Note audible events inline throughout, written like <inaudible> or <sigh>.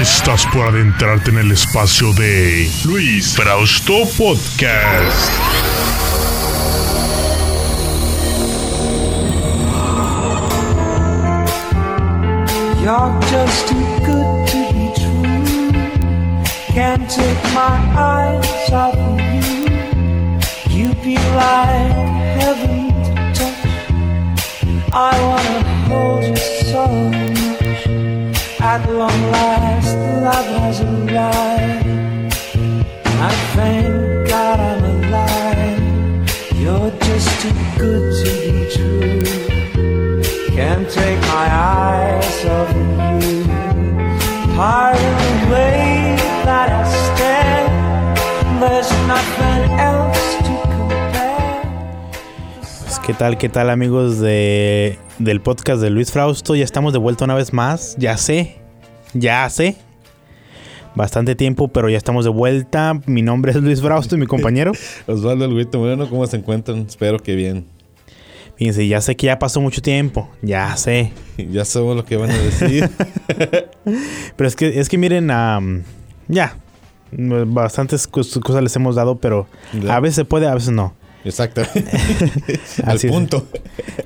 Estás por adentrarte en el espacio de Luis Frausto Podcast. You're just too good to be true. Can't take my eyes off of you. You feel like heaven to touch. I wanna hold you so. Long. I to. Can't take my eyes off of you. That. Pues, ¿Qué tal, qué tal amigos de, del podcast de Luis Frausto? Ya estamos de vuelta una vez más. Ya sé, ya sé. Bastante tiempo, pero ya estamos de vuelta. Mi nombre es Luis Frausto y mi compañero. <laughs> Osvaldo El Moreno, ¿cómo se encuentran? Espero que bien. Fíjense, ya sé que ya pasó mucho tiempo. Ya sé. <laughs> Ya sabemos lo que van a decir. <laughs> Pero es que, es que miren, ya. Bastantes cos- cosas les hemos dado, pero Ya. a veces se puede, a veces no. Exactamente. <laughs> <laughs> Al punto.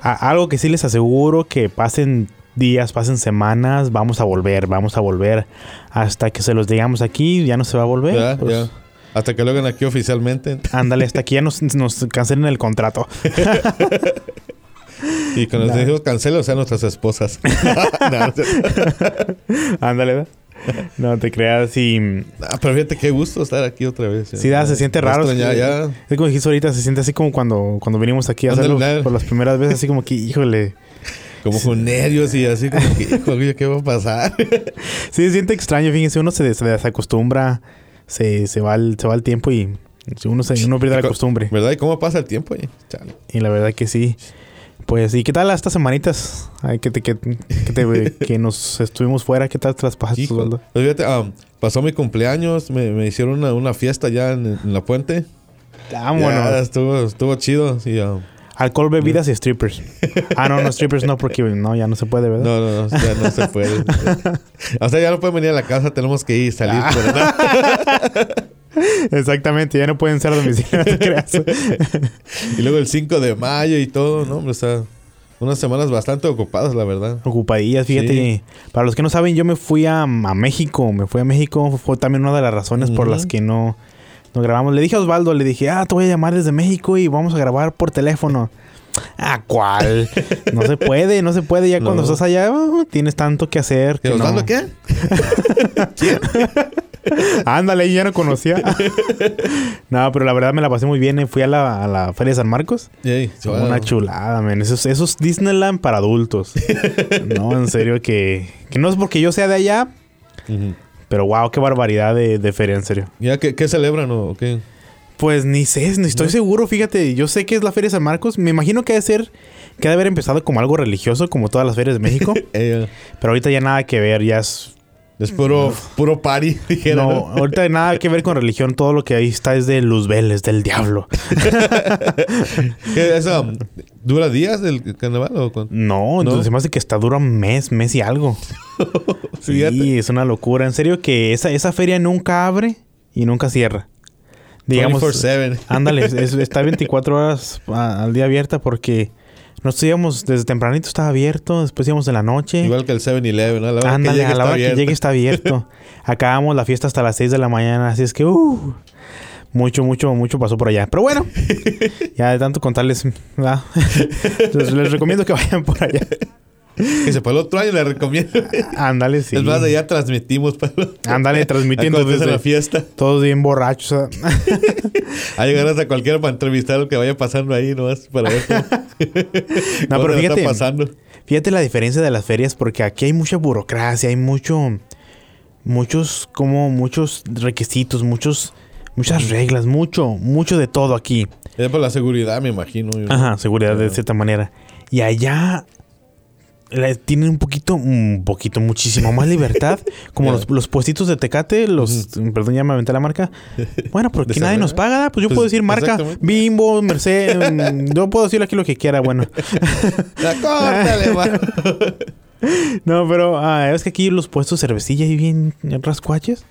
Algo que sí les aseguro que pasen días, pasen semanas, vamos a volver, vamos a volver. Hasta que se los digamos aquí, ya no se va a volver. Ya, pues, ya. Hasta que lo hagan aquí oficialmente. Ándale, hasta <laughs> aquí ya nos, nos cancelen el contrato. Y cuando nos decimos cancela, o sea, nuestras esposas. Ándale, ¿verdad? <laughs> No te creas y... Ah, pero fíjate qué gusto estar aquí otra vez. Sí, da, se siente raro. Ya, ya. Es como dijiste ahorita, se siente así como cuando, cuando vinimos aquí a hacerlo por las primeras veces, así como que, híjole. Como con nervios y así como que, ¿qué va a pasar? <laughs> Sí, se siente extraño, fíjense, uno se, des- se desacostumbra, se, se, va el, se va el tiempo y uno, se, uno pierde la costumbre. ¿Verdad? ¿Y cómo pasa el tiempo? eh? Y la verdad que sí. Pues, ¿y qué tal estas semanitas? Ay, que, te, que, que, te- <laughs> que nos estuvimos fuera, ¿qué tal te las pasaste. Osvaldo? Pues fíjate, ah, pasó mi cumpleaños, me, me hicieron una, una fiesta ya en, en la puente. Vámonos. estuvo, estuvo chido. Sí, ah, Alcohol, bebidas y strippers. Ah, no, no, strippers no, porque no, ya no se puede, ¿verdad? No, no, no, ya no se puede. <laughs> o sea, ya no pueden venir a la casa, tenemos que ir, salir. Ah. <laughs> <laughs> Exactamente, ya no pueden ser a domicilio, no <laughs> te creas. Y luego el 5 de mayo y todo, ¿no? Hombre, está unas semanas bastante ocupadas, la verdad. Ocupadillas, fíjate. Sí. Para los que no saben, yo me fui a, a México. Me fui a México. Fue también una de las razones por las que no, no grabamos. Le dije a Osvaldo, le dije, ah, te voy a llamar desde México y vamos a grabar por teléfono. Ah, ¿cuál? <laughs> No se puede, no se puede. Ya cuando estás allá, oh, tienes tanto que hacer. ¿Que Osvaldo no. qué? Ándale, ya no conocía. no, pero la verdad me la pasé muy bien. eh. Fui a la, a la Feria de San Marcos. Ey, Una chulada, man. Eso, es- eso es Disneyland para adultos. no, en serio, que, que no es porque yo sea de allá, pero wow, qué barbaridad de, de feria, en serio. ¿Ya qué, qué celebran o qué? Pues ni sé, ni estoy seguro, fíjate. Yo sé que es la Feria de San Marcos. Me imagino que debe ser, que debe haber empezado como algo religioso, como todas las ferias de México. <laughs> Pero ahorita ya nada que ver, ya es. Es puro, puro party, <laughs> dijeron. No, ahorita nada que ver con religión. Todo lo que ahí está es de Luzbel, es del diablo. <laughs> ¿Qué, eso, ¿Dura días el carnaval o cuánto? No, ¿No? entonces me hace que está dura un mes, mes y algo. Fíjate. <laughs> Sí, es una locura. En serio que esa, esa feria nunca abre y nunca cierra. Digamos, 24/7. ándale, es- está 24 horas a- al día abierta porque nosotros íbamos desde tempranito estaba abierto, después íbamos en la noche. Igual que el 7-Eleven, ¿no? La ándale, que a la hora abierto. que llegue está abierto. <laughs> Acabamos la fiesta hasta las 6 de la mañana, así es que uh, mucho, mucho, mucho pasó por allá. Pero bueno, <laughs> ya de tanto contarles, <laughs> les recomiendo que vayan por allá. Que se para el otro año le recomiendo. Ándale, sí. Es más, ya transmitimos otro. Ándale, transmitiendo desde la fiesta. todos bien borrachos. <laughs> Ahí llegar hasta cualquiera para entrevistar lo que vaya pasando ahí, nomás para ver cómo, <laughs> No, pero fíjate, está pasando. fíjate la diferencia de las ferias porque aquí hay mucha burocracia, hay mucho, muchos, como muchos requisitos, muchos, muchas reglas, mucho, mucho de todo aquí. Es por la seguridad, me imagino. Ajá, seguridad de cierta manera. Y allá tienen un poquito, un poquito, muchísimo más libertad. <laughs> como los, los puestitos de Tecate, los, perdón, ya me aventé la marca. Bueno, porque nadie nos paga, pues yo Pues, puedo decir marca. Bimbo, Merced, mm, <laughs> yo puedo decir aquí lo que quiera, bueno. <laughs> La córtale. No, pero ah, es que aquí los puestos de cervecilla y bien rascuaches.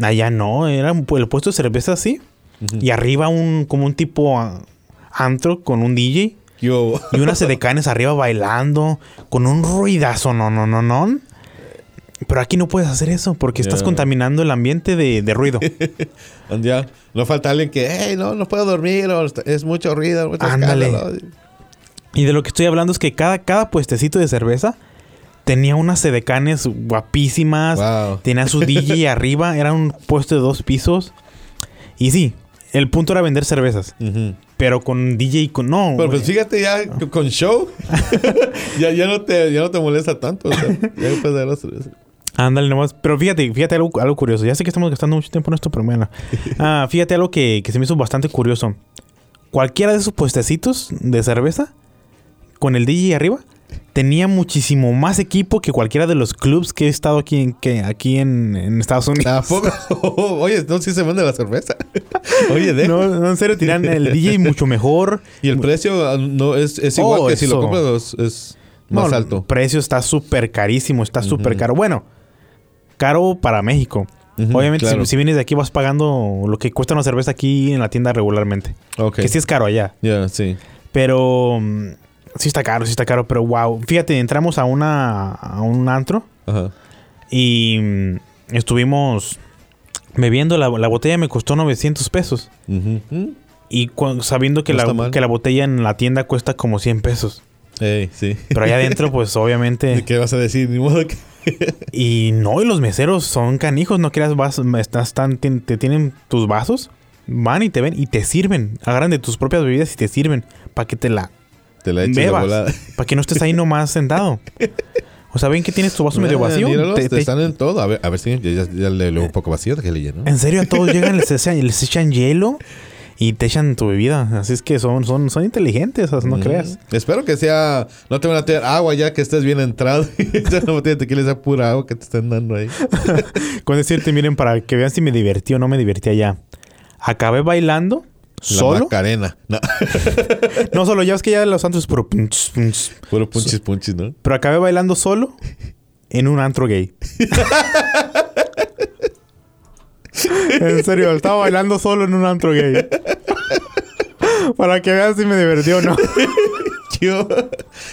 Allá no, era un- el puesto de cerveza así. Y arriba un como un tipo ah, antro con un DJ. Yo. Y unas <laughs> edecanes arriba bailando con un ruidazo, no, no, no, no. Pero aquí no puedes hacer eso porque estás contaminando el ambiente de, de ruido. <laughs> Ya, no falta alguien que, hey, no, no puedo dormir, o es mucho ruido, mucho Ándale. escándalo". Y de lo que estoy hablando es que cada, cada puestecito de cerveza tenía unas edecanes guapísimas. Wow. Tenía su DJ <laughs> arriba. Era un puesto de dos pisos. Y sí, el punto era vender cervezas. Pero con DJ y con... No. Pero pues fíjate ya con show, <laughs> ya, ya, no te, ya no te molesta tanto. O sea, ya puedes dar las cervezas. Ándale nomás. Pero fíjate, fíjate algo, algo curioso. Ya sé que estamos gastando mucho tiempo en esto, pero bueno. <laughs> Ah, fíjate algo que, que se me hizo bastante curioso. Cualquiera de esos puestecitos de cerveza, con el DJ arriba, tenía muchísimo más equipo que cualquiera de los clubs que he estado aquí en, que, aquí en, en Estados Unidos. Tampoco. <laughs> Oye, no, sí se vende la cerveza. <laughs> Oye, deja. No, no, en serio, tenían el DJ mucho mejor. <laughs> Y el precio ah, no es, es igual Oh, que si lo compras, es, más No, alto. El precio está súper carísimo, está súper caro. Bueno, caro para México. Obviamente, si- claro. si, vienes de aquí, vas pagando lo que cuesta una cerveza aquí en la tienda regularmente. Ok. Que sí es caro allá. Ya, sí. Pero mm, sí está caro, sí está caro. Pero wow, fíjate, entramos a una a un antro Ajá. y mm, estuvimos bebiendo. La, la botella me costó 900 pesos. Ujú. Mm. Y cu- sabiendo que No la, mal. que la botella en la tienda cuesta como 100 pesos. Ey, sí. Pero allá adentro, pues <laughs> obviamente. ¿Qué vas a decir? Ni modo que... <laughs> Y no, y los meseros son canijos, no creas, vas, estás tan, te tienen tus vasos, van y te ven y te sirven. Agarran de tus propias bebidas y te sirven para que te la Te la eches de volada. bebas. Para que no estés ahí nomás sentado. O sea, ven que tienes tu vaso medio vacío. míralos, te- te te- están en todo. A ver, a ver si ya, ya, ya le leo un poco vacío que le lleno. en serio, a todos <laughs> llegan, les echan, les echan hielo y te echan tu bebida. Así es que son, son, son inteligentes, no Mm. creas. Espero que sea. No te van a tener agua ya que estés bien entrado. <laughs> ya no tequila sea pura agua que te están dando ahí. <laughs> Con decirte, miren, para que vean si me divertí o no me divertí allá. Acabé bailando La solo. Macarena. No, <laughs> No solo, ya es que ya los antros es puro punch, punch. puro punchis punchis, ¿no? Pero acabé bailando solo en un antro gay. <laughs> en serio, estaba bailando solo en un antro gay. Para que vean si me divertió o no. <laughs> Yo-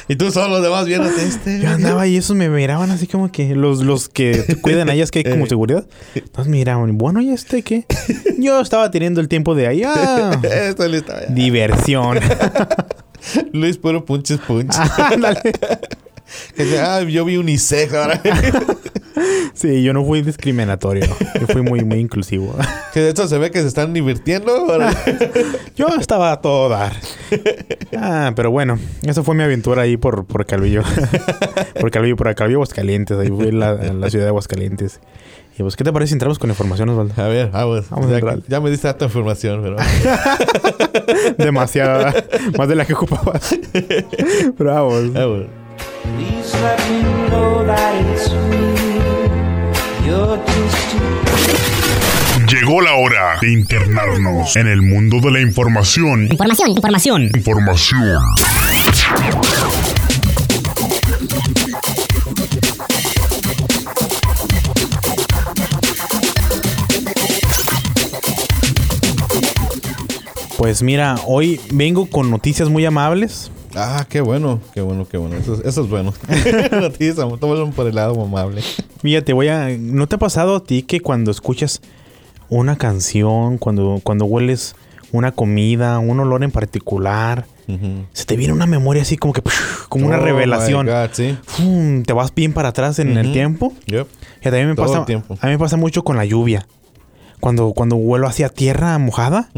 y tú solo los demás viéndote este. Yo andaba y esos me miraban así como que los, los que te cuidan a ellas que hay como <laughs> Eh. seguridad. Entonces miraban, bueno, ¿y este qué? Yo estaba teniendo el tiempo de allá. Estoy listo. ya. Diversión. <laughs> Luis, puro. <laughs> Que dice, ah, yo vi unisex ahora. Sí, yo no fui discriminatorio. Yo fui muy, muy inclusivo. <laughs> que de hecho se ve que se están divirtiendo. <laughs> Yo estaba a todo dar. Ah, pero bueno, eso fue mi aventura ahí por, por Calvillo. <laughs> por Calvillo, por Calvillo, Aguascalientes. Ahí fue la, la ciudad de Aguascalientes. Y pues, ¿qué te parece si entramos con información, Osvaldo? A ver, vamos. Vamos a ya, entrar. ya me diste tanta información, pero. Demasiada. más de la que ocupaba. pero vamos. vamos. Please let me know that it's real. Llegó la hora de internarnos en el mundo de la información. Información, información. Información. Pues mira, hoy vengo con noticias muy amables. Ah, qué bueno, qué bueno, qué bueno. Eso, es- eso es bueno. <laughs> Tómalo por el lado amable. Mira, te voy a. ¿No te ha pasado a ti que cuando escuchas una canción, cuando, cuando hueles una comida, un olor en particular, se te viene una memoria así como que como una Oh, revelación? God, sí. Fum, te vas bien para atrás en el tiempo. Yep. Y también me Todo pasa, a mí me pasa mucho con la lluvia. Cuando, cuando vuelo hacia tierra mojada.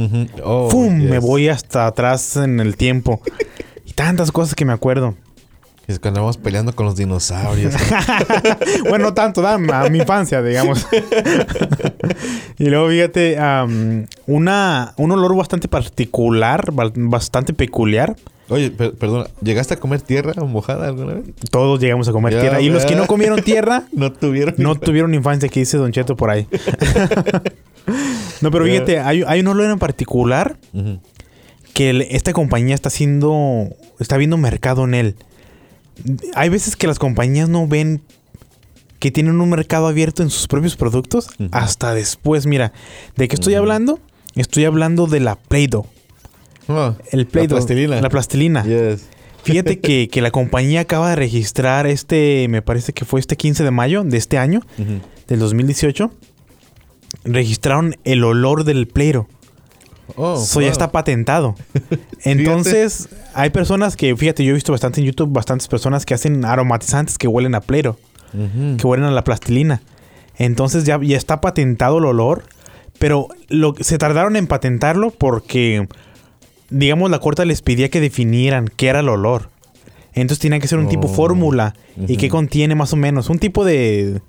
Oh, ¡fum! yes. me voy hasta atrás en el tiempo. Tantas cosas que me acuerdo. Es cuando vamos peleando con los dinosaurios. <laughs> bueno, no tanto, da, a mi infancia, digamos. <laughs> y luego, fíjate, una, un olor bastante particular, ba- bastante peculiar. Oye, per- perdona, ¿llegaste a comer tierra mojada alguna vez? Todos llegamos a comer Ya, tierra. Y los que no comieron tierra, <laughs> No tuvieron. no tuvieron infancia, que dice Don Cheto por ahí. no, pero fíjate, hay, hay un olor en particular que esta compañía está haciendo, está viendo mercado en él. hay veces que las compañías no ven que tienen un mercado abierto en sus propios productos hasta después. Mira, ¿de qué estoy hablando? Estoy hablando de la Play-Doh. Ah, El Play-Doh. La plastilina. La plastilina. Yes. <laughs> Fíjate que, que la compañía acaba de registrar este, me parece que fue este 15 de mayo de este año, Ujú. del 2018. Registraron el olor del Play-Doh. Oh, Eso ya está patentado. <laughs> Entonces, hay personas que, fíjate, yo he visto bastante en YouTube, bastantes personas que hacen aromatizantes que huelen a Ujú. que huelen a la plastilina. Entonces ya, ya está patentado el olor, pero lo, se tardaron en patentarlo porque, digamos, la corte les pedía que definieran qué era el olor. Entonces tenían que ser un tipo Oh. fórmula y qué contiene más o menos. Un tipo de...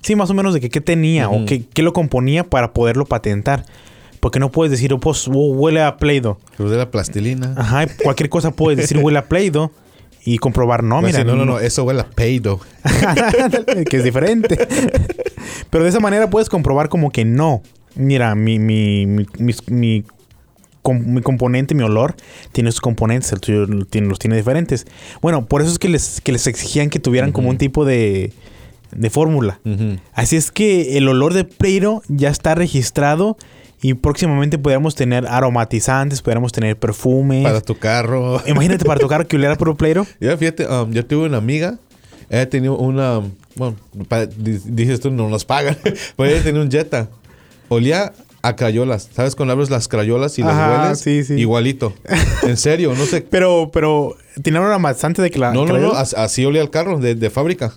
Sí, más o menos de que qué tenía o qué, qué lo componía para poderlo patentar. Porque no puedes decir, oh, pues huele a Play-Doh. De la plastilina. Ajá, cualquier cosa puedes decir huele a Play-Doh y comprobar, no, Pues mira. no, no, no, eso huele a peido. <laughs> que es diferente. Pero de esa manera puedes comprobar como que no. Mira, mi, mi, mi, mi com- mi componente, mi olor, tiene sus componentes, el tuyo tiene- los tiene diferentes. Bueno, por eso es que les, que les exigían que tuvieran como un tipo de, de fórmula. Así es que el olor de Play-Doh ya está registrado y próximamente podríamos tener aromatizantes, podríamos tener perfumes. Para tu carro. <laughs> Imagínate para tocar que oliera puro Play-Doh. Ya, fíjate, um, yo tuve una amiga. Ella tenía una. Bueno, pa- di- dices tú, no nos pagan. <laughs> Pero ella tenía un Jetta. Olía a crayolas. ¿Sabes? Cuando abres las crayolas y las Ajá, hueles. sí, sí. Igualito. En serio, no sé. <laughs> Pero, pero, ¿tiene un aromatizante de que la... No, no, no. as- Así olía el carro de, de fábrica.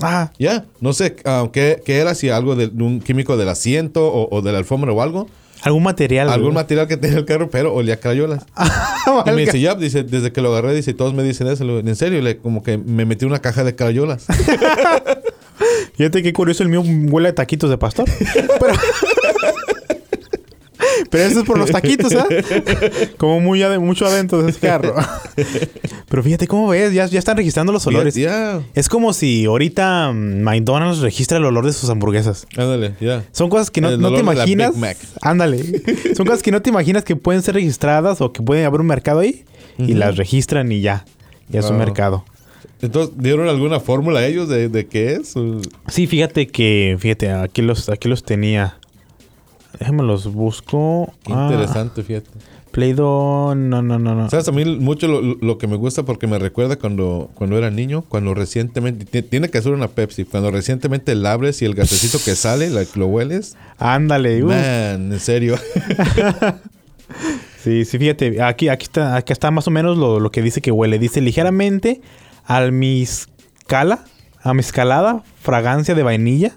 Ah, Ya. No sé um, ¿qué, qué era, si algo de un químico del asiento o, o de la alfombra o algo. algún material. Algún material que tenía el carro, pero olía a crayolas. <laughs> Y me dice, ya, dice, desde que lo agarré, dice, todos me dicen eso. En serio, le, como que me metí una caja de crayolas. <laughs> Fíjate qué curioso, el mío huele a taquitos de pastor. <laughs> Pero, pero eso es por los taquitos, ¿ah? <laughs> Como muy ade- mucho adentro de ese carro. <laughs> Pero fíjate cómo ves, ya, ya están registrando los olores. Es como si ahorita mm, McDonald's registra el olor de sus hamburguesas. ándale, ya. Son cosas que no, El no te olor de la imaginas. Big Mac. Ándale. <laughs> Son cosas que no te imaginas que pueden ser registradas o que puede haber un mercado ahí. Y las registran y ya. Ya es un mercado. Entonces, ¿dieron alguna fórmula a ellos de, de qué es? O- Sí, fíjate que, fíjate, aquí los, aquí los tenía. Déjame los busco. Qué Ah, interesante, fíjate. Play-Doh, no, no, no, no. ¿Sabes? A mí mucho lo, lo que me gusta porque me recuerda cuando, cuando era niño, cuando recientemente, ti- tiene que ser una Pepsi, cuando recientemente la abres y el gasecito que sale, la- lo hueles. Ándale, uh. Man, en serio. <laughs> Sí, sí, fíjate, aquí, aquí está, aquí está más o menos lo, lo que dice que huele. Dice ligeramente almizcala, almizcalada, fragancia de vainilla,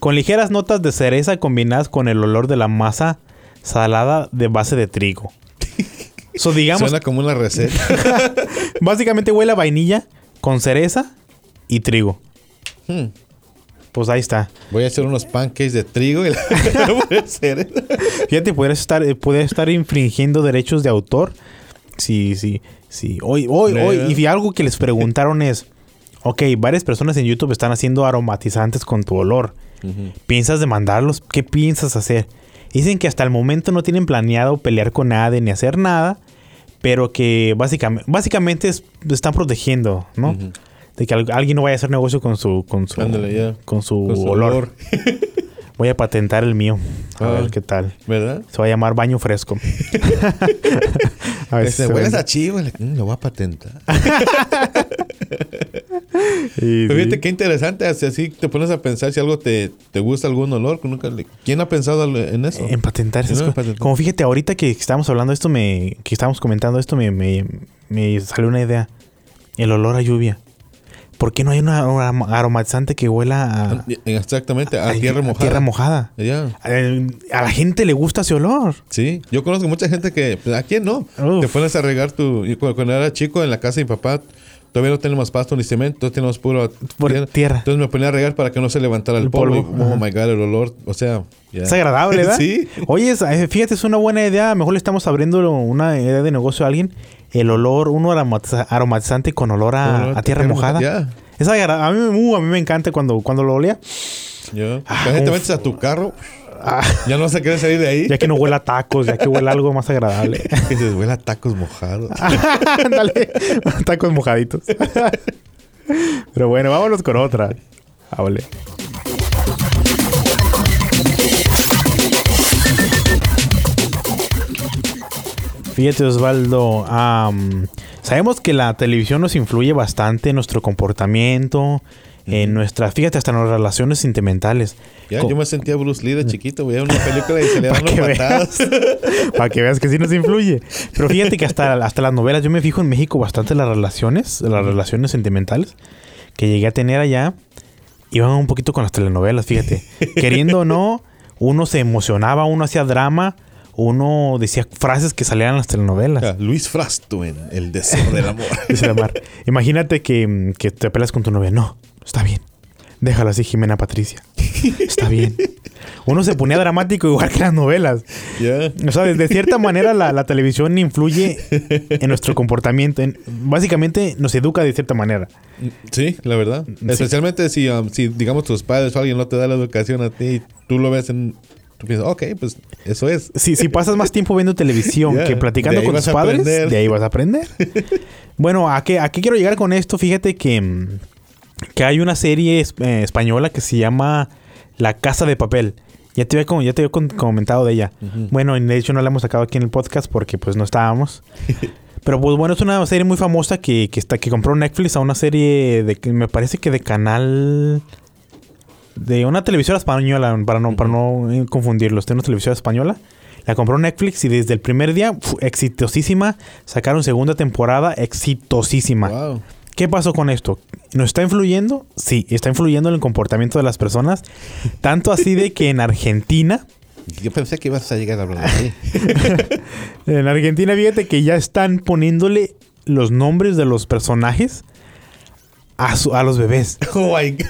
con ligeras notas de cereza combinadas con el olor de la masa salada de base de trigo. <laughs> So, digamos, Suena como una receta. <laughs> básicamente huele a vainilla con cereza y trigo. Hmm. Pues ahí está. Voy a hacer unos pancakes de trigo y la. <laughs> Fíjate, podrías estar, eh, podrías estar infringiendo derechos de autor. Sí, sí, sí. Hoy, hoy, hoy. Y algo que les preguntaron es: Ok, varias personas en YouTube están haciendo aromatizantes con tu olor. ¿Piensas demandarlos? ¿Qué piensas hacer? Dicen que hasta el momento no tienen planeado pelear con nadie ni hacer nada, pero que básicamente, básicamente es- están protegiendo, ¿no? De que al- alguien no vaya a hacer negocio con su, con su, Ándale, con su, Con su olor. olor. <laughs> Voy a patentar el mío. A Ah. ver qué tal. ¿Verdad? Se va a llamar baño fresco. <laughs> <laughs> a ver si se hueles a chivo. mm, lo voy a patentar. <laughs> Y Pero sí. fíjate qué interesante. Así, así te pones a pensar si algo te, te gusta algún olor. que nunca le- ¿Quién ha pensado en eso? En patentar esas No, cosas. patentar. Como fíjate, ahorita que estábamos hablando de esto, me, que estábamos comentando esto, me, me, me salió una idea. El olor a lluvia. ¿Por qué no hay un aroma- aromatizante que huela a, Exactamente, a, tierra mojada. tierra mojada? Eh, A la gente le gusta ese olor. Sí, yo conozco mucha gente que, pues, ¿a quién no? Uf. Te pones a regar tu. y cu- cuando, era chico en la casa de mi papá, todavía no tenemos pasto ni cemento, entonces tenemos puro tierra. Entonces me ponía a regar para que no se levantara el, El polvo. polvo, Y, oh my god, el olor, o sea. ya. Es agradable, <laughs> ¿verdad? sí. Oye, eh, fíjate, es una buena idea. Mejor le estamos abriendo una idea de negocio a alguien. El olor, uno aromatiza- aromatizante con olor a, Olor a tierra mojada. Ya. Es agra- a, mí, uh, a mí me encanta cuando, cuando lo olía. Ah, uf. metes a tu carro. Ah, Ya no vas a querer salir de ahí. ya que no huela a tacos, ya que huela algo más agradable. <laughs> Que se huele a tacos mojados. <laughs> Ándale, tacos mojaditos. <laughs> Pero bueno, vámonos con otra. Ah, Fíjate, Osvaldo. am, sabemos que la televisión nos influye bastante en nuestro comportamiento, en nuestras, fíjate, hasta en las relaciones sentimentales. Ya, Co- yo me sentía Bruce Lee de chiquito. Veía una película y se le <laughs> daban patadas. <laughs> Para que veas que sí nos influye. Pero fíjate que hasta, hasta las novelas, yo me fijo en México bastante las relaciones, las relaciones sentimentales que llegué a tener allá. Iban un poquito con las telenovelas, fíjate. <laughs> Queriendo o no, uno se emocionaba, uno hacía drama, uno decía frases que salían en las telenovelas. Ya, Luis Frasto en El Deseo del Amor. <laughs> Imagínate que, mm, que te peleas con tu novia. No, está bien. Déjalo así, Jimena Patricia. Está bien. Uno se ponía dramático igual que las novelas. Ya. O sea, de, cierta manera la, la televisión influye en nuestro comportamiento. En- básicamente nos educa de cierta manera. Sí, la verdad. Especialmente si, um, si, digamos, tus padres o alguien no te da la educación a ti y tú lo ves en... Tú piensas, ok, pues eso es. Si, si pasas más tiempo viendo televisión <laughs> que platicando con tus padres, aprender. de ahí vas a aprender. <laughs> bueno, ¿a qué, ¿a qué quiero llegar con esto? Fíjate que, mm, que hay una serie eh, española que se llama La Casa de Papel. Ya te había, ya te había comentado de ella. Bueno, y de hecho no la hemos sacado aquí en el podcast porque pues no estábamos. <laughs> Pero pues bueno, es una serie muy famosa que, que está, que compró Netflix a una serie de que me parece que de canal de una televisora española, para no, para no confundirlos, de una televisora española. La compró Netflix y desde el primer día, fu- exitosísima, sacaron segunda temporada, exitosísima. Wow. ¿Qué pasó con esto? ¿Nos está influyendo? Sí, está influyendo en el comportamiento de las personas. Tanto así de que en Argentina, Yo pensé que ibas a llegar a hablar de <laughs> en Argentina, fíjate que ya están poniéndole los nombres de los personajes a, su- a los bebés. <laughs> oh my God.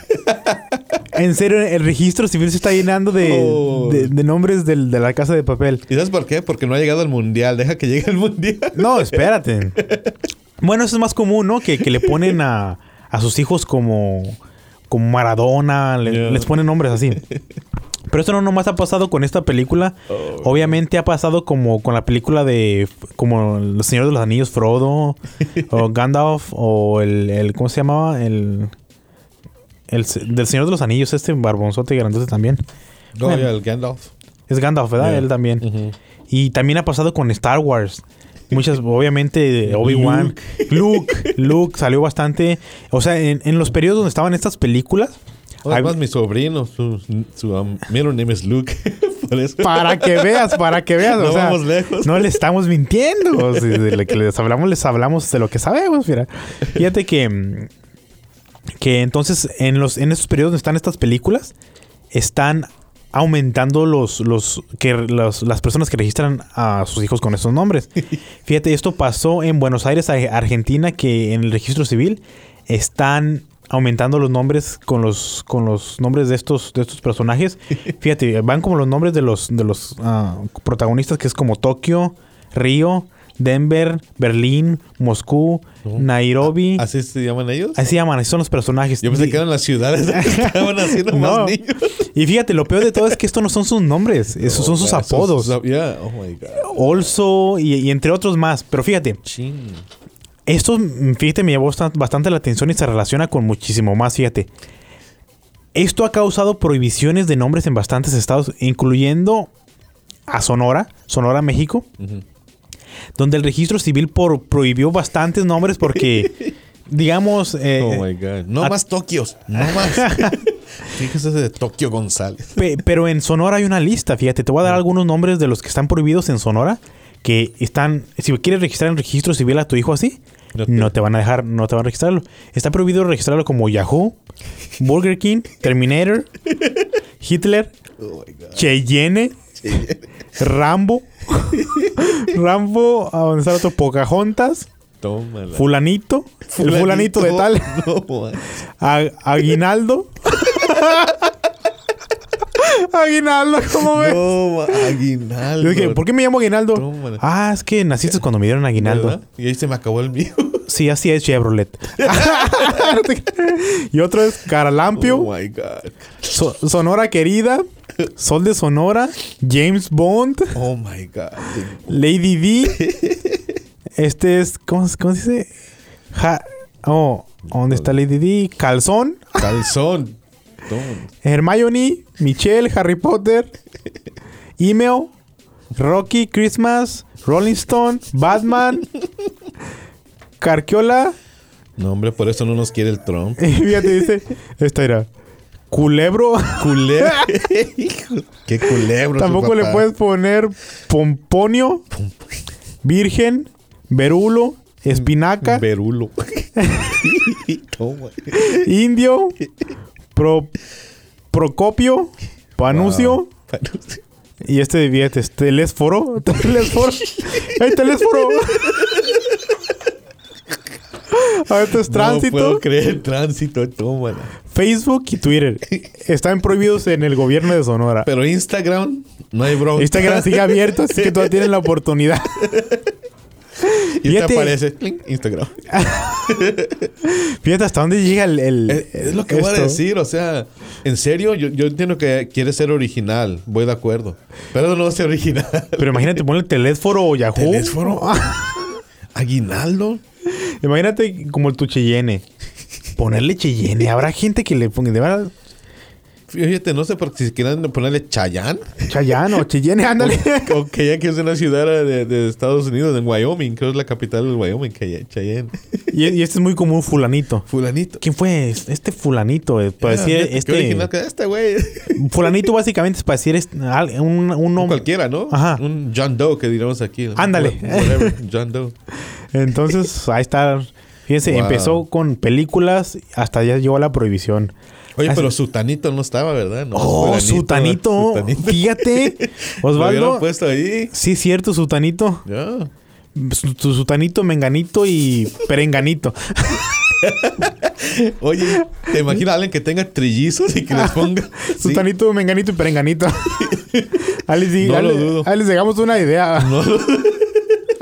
En serio, el registro civil se está llenando de, Oh. de- de nombres del- de la casa de papel. ¿Y sabes por qué? Porque no ha llegado al mundial. Deja que llegue el mundial. No, espérate. Bueno, eso es más común, ¿no? Que, que le ponen a, a sus hijos como, como Maradona, le- Yeah. les ponen nombres así. Pero esto no nomás ha pasado con esta película. Obviamente ha pasado como con la película de... Como El Señor de los Anillos, Frodo. <laughs> o Gandalf. O el, el... ¿Cómo se llamaba? El... El del Señor de los Anillos, este barbonzote grandote también. No, Bueno. el Gandalf. Es Gandalf, ¿verdad? Yeah. Él también. Y también ha pasado con Star Wars. Muchas, <laughs> obviamente, Obi-Wan. Luke. Luke salió bastante. O sea, en, en los periodos donde estaban estas películas. Además, hay- mi sobrino, su, su um, middle name es Luke. <laughs> Por eso. para que veas, para que veas. o No sea, vamos lejos. No le estamos mintiendo. Si de lo que les hablamos, les hablamos de lo que sabemos. Mira. Fíjate que. Que entonces, en los, en estos periodos donde están estas películas, están aumentando los, los, que, los- las personas que registran a sus hijos con estos nombres. Fíjate, esto pasó en Buenos Aires, Argentina, que en el registro civil están aumentando los nombres con los con los nombres de estos de estos personajes. <laughs> Fíjate, van como los nombres de los de los ah, protagonistas que es como Tokio, Río, Denver, Berlín, Moscú, Nairobi. ¿Así se llaman ellos? Así se llaman, así son los personajes. Yo pensé que eran las ciudades donde <laughs> estaban haciendo No. más niños. Y fíjate, lo peor de todo es que estos no son sus nombres, <laughs> esos son sus apodos. sus- yeah, oh my God. Also y, y entre otros más. Pero fíjate, Chin. Esto, mm, fíjate, me llamó bastan- bastante la atención y se relaciona con muchísimo más, fíjate. Esto ha causado prohibiciones de nombres en bastantes estados, incluyendo a Sonora, Sonora, México, donde el registro civil por, prohibió bastantes nombres porque, <laughs> digamos, eh, Oh my God. No más Tokios. No <laughs> más. Fíjese ese de Tokio González. Pe- pero en Sonora hay una lista, fíjate, te voy a dar algunos nombres de los que están prohibidos en Sonora, que están, si quieres registrar en registro civil a tu hijo así, No te- no te van a dejar, no te van a registrarlo. Está prohibido registrarlo como Yahoo, Burger King, Terminator, Hitler, Oh. Cheyenne, Rambo, Rambo, a donde está el otro, Pocahontas, Tómala. Fulanito, el fulanito de tal, <laughs> No, Aguinaldo. <laughs> Aguinaldo, ¿cómo ves? No, aguinaldo. Yo dije, ¿por qué me llamo Aguinaldo? Tómala. Ah, es que naciste cuando me dieron aguinaldo. ¿Verdad? Y ahí se me acabó el mío. <laughs> Sí, así es Chevrolet. <laughs> y otro es Caralampio, Oh my God. So- Sonora Querida, Sol de Sonora, James Bond, Oh my God. Lady D. Este es, ¿cómo, se- cómo se dice? Ja- oh, ¿dónde está Lady D? Calzón, Calzón. Toma. Hermione, Michelle, Harry Potter, Email, Rocky, Christmas, Rolling Stone, Batman, Carquiola. No, hombre, por eso no nos quiere el Trump. <laughs> Y fíjate, dice, esta era. Culebro. Culebro. <laughs> Qué culebro. Tampoco le puedes poner pomponio, virgen, verulo, espinaca, Verulo. <laughs> Indio, pro- procopio, panucio. Y este, fíjate, es telésforo. <laughs> Telésforo. ¡Ay, telésforo! <laughs> Ah, esto es No puedo tránsito, creer tránsito. Tómala. Facebook y Twitter. Están prohibidos en el gobierno de Sonora. Pero Instagram, no hay bronca. Instagram sigue abierto, así que todavía tienen la <laughs> oportunidad. Y te Fíjate. aparece clink, Instagram. <laughs> Fíjate hasta dónde llega el. el- Es, es lo que voy a esto. decir, o sea, en serio, yo, yo entiendo que quiere ser original, voy de acuerdo. Pero no ser original. Pero imagínate ponerle telésforo o Yahoo. ¿Telésforo? <laughs> Aguinaldo. Imagínate como tu Cheyenne. Ponerle Cheyenne. Habrá gente que le ponga. De verdad. Fíjate, no sé por si quieren ponerle Chayán. Chayano o Cheyenne, <laughs> ándale. o que ya que es una ciudad de, de Estados Unidos, en Wyoming, que es la capital del Wyoming, Cheyenne. Y, y este es muy común, Fulanito. Fulanito. ¿Quién fue este Fulanito? eh, Para Ah, decir qué este. original que este güey. Fulanito básicamente es para decir este- un, un nombre. Cualquiera, ¿no? Ajá. Un John Doe que diríamos aquí. Ándale. Whatever, John Doe. <laughs> Entonces, ahí está. Fíjense, Wow. empezó con películas hasta ya llegó a la prohibición. Oye, Así- pero Sutanito no estaba, ¿verdad? No, oh, Sutanito. Fíjate. <laughs> Lo Osvaldo. puesto ahí. Sí, cierto, Sutanito. Ya. Su, su- sutanito, menganito y perenganito. <laughs> Oye, ¿te imaginas a alguien que tenga trillizos y que les ponga... <laughs> Sí. Sutanito, menganito y perenganito. di- No lo dudo. ahí les dejamos una idea. No,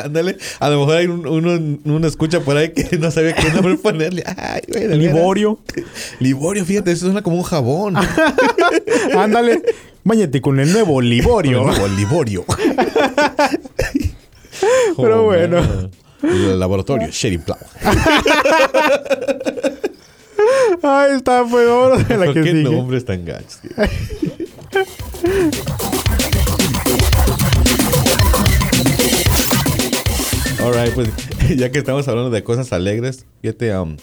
ándale. A lo mejor hay un- uno, uno escucha por ahí que no sabía qué nombre <laughs> ponerle. Ay, güey. Liborio. Liborio, fíjate, eso suena como un jabón. <laughs> Ándale. Báñate con el nuevo Liborio. O Liborio. <laughs> Pero bueno. man. El laboratorio, Sherry Plow. Ay, está peor de la que ¿Qué nombres tan gachos? Alright, pues <laughs> ya que estamos hablando de cosas alegres, fíjate, um,